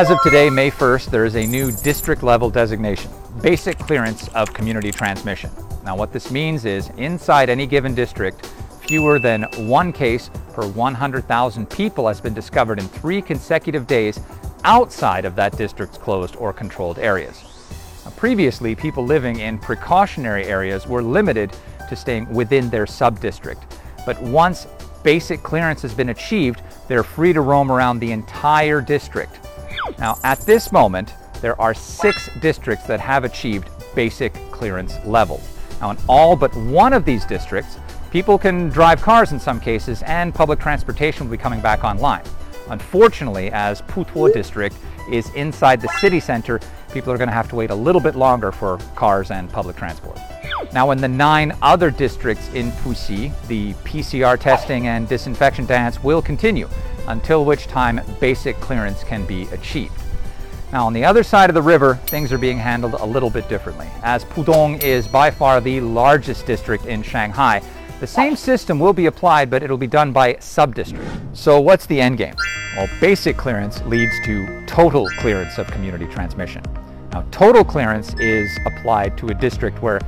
As of today, May 1st, there is a new district level designation, basic clearance of community transmission. Now what this means is inside any given district, fewer than one case per 100,000 people has been discovered in three consecutive days outside of that district's closed or controlled areas. Now, previously, people living in precautionary areas were limited to staying within their sub-district. But once basic clearance has been achieved, they're free to roam around the entire district. Now, at this moment, there are six districts that have achieved basic clearance levels. Now, in all but one of these districts, people can drive cars in some cases and public transportation will be coming back online. Unfortunately, as Putuo district is inside the city center, people are going to have to wait a little bit longer for cars and public transport. Now in the nine other districts in Puxi, the PCR testing and disinfection dance will continue, until which time basic clearance can be achieved. Now on the other side of the river, things are being handled a little bit differently. As Pudong is by far the largest district in Shanghai, the same system will be applied, but it'll be done by sub-district. So what's the end game? Well, basic clearance leads to total clearance of community transmission. Now, total clearance is applied to a district where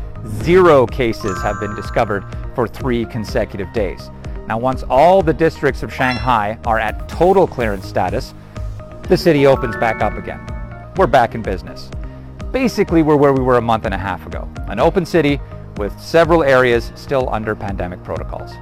zero cases have been discovered for three consecutive days. Now, once all the districts of Shanghai are at total clearance status, the city opens back up again. We're back in business. Basically, we're where we were a month and a half ago, an open city with several areas still under pandemic protocols.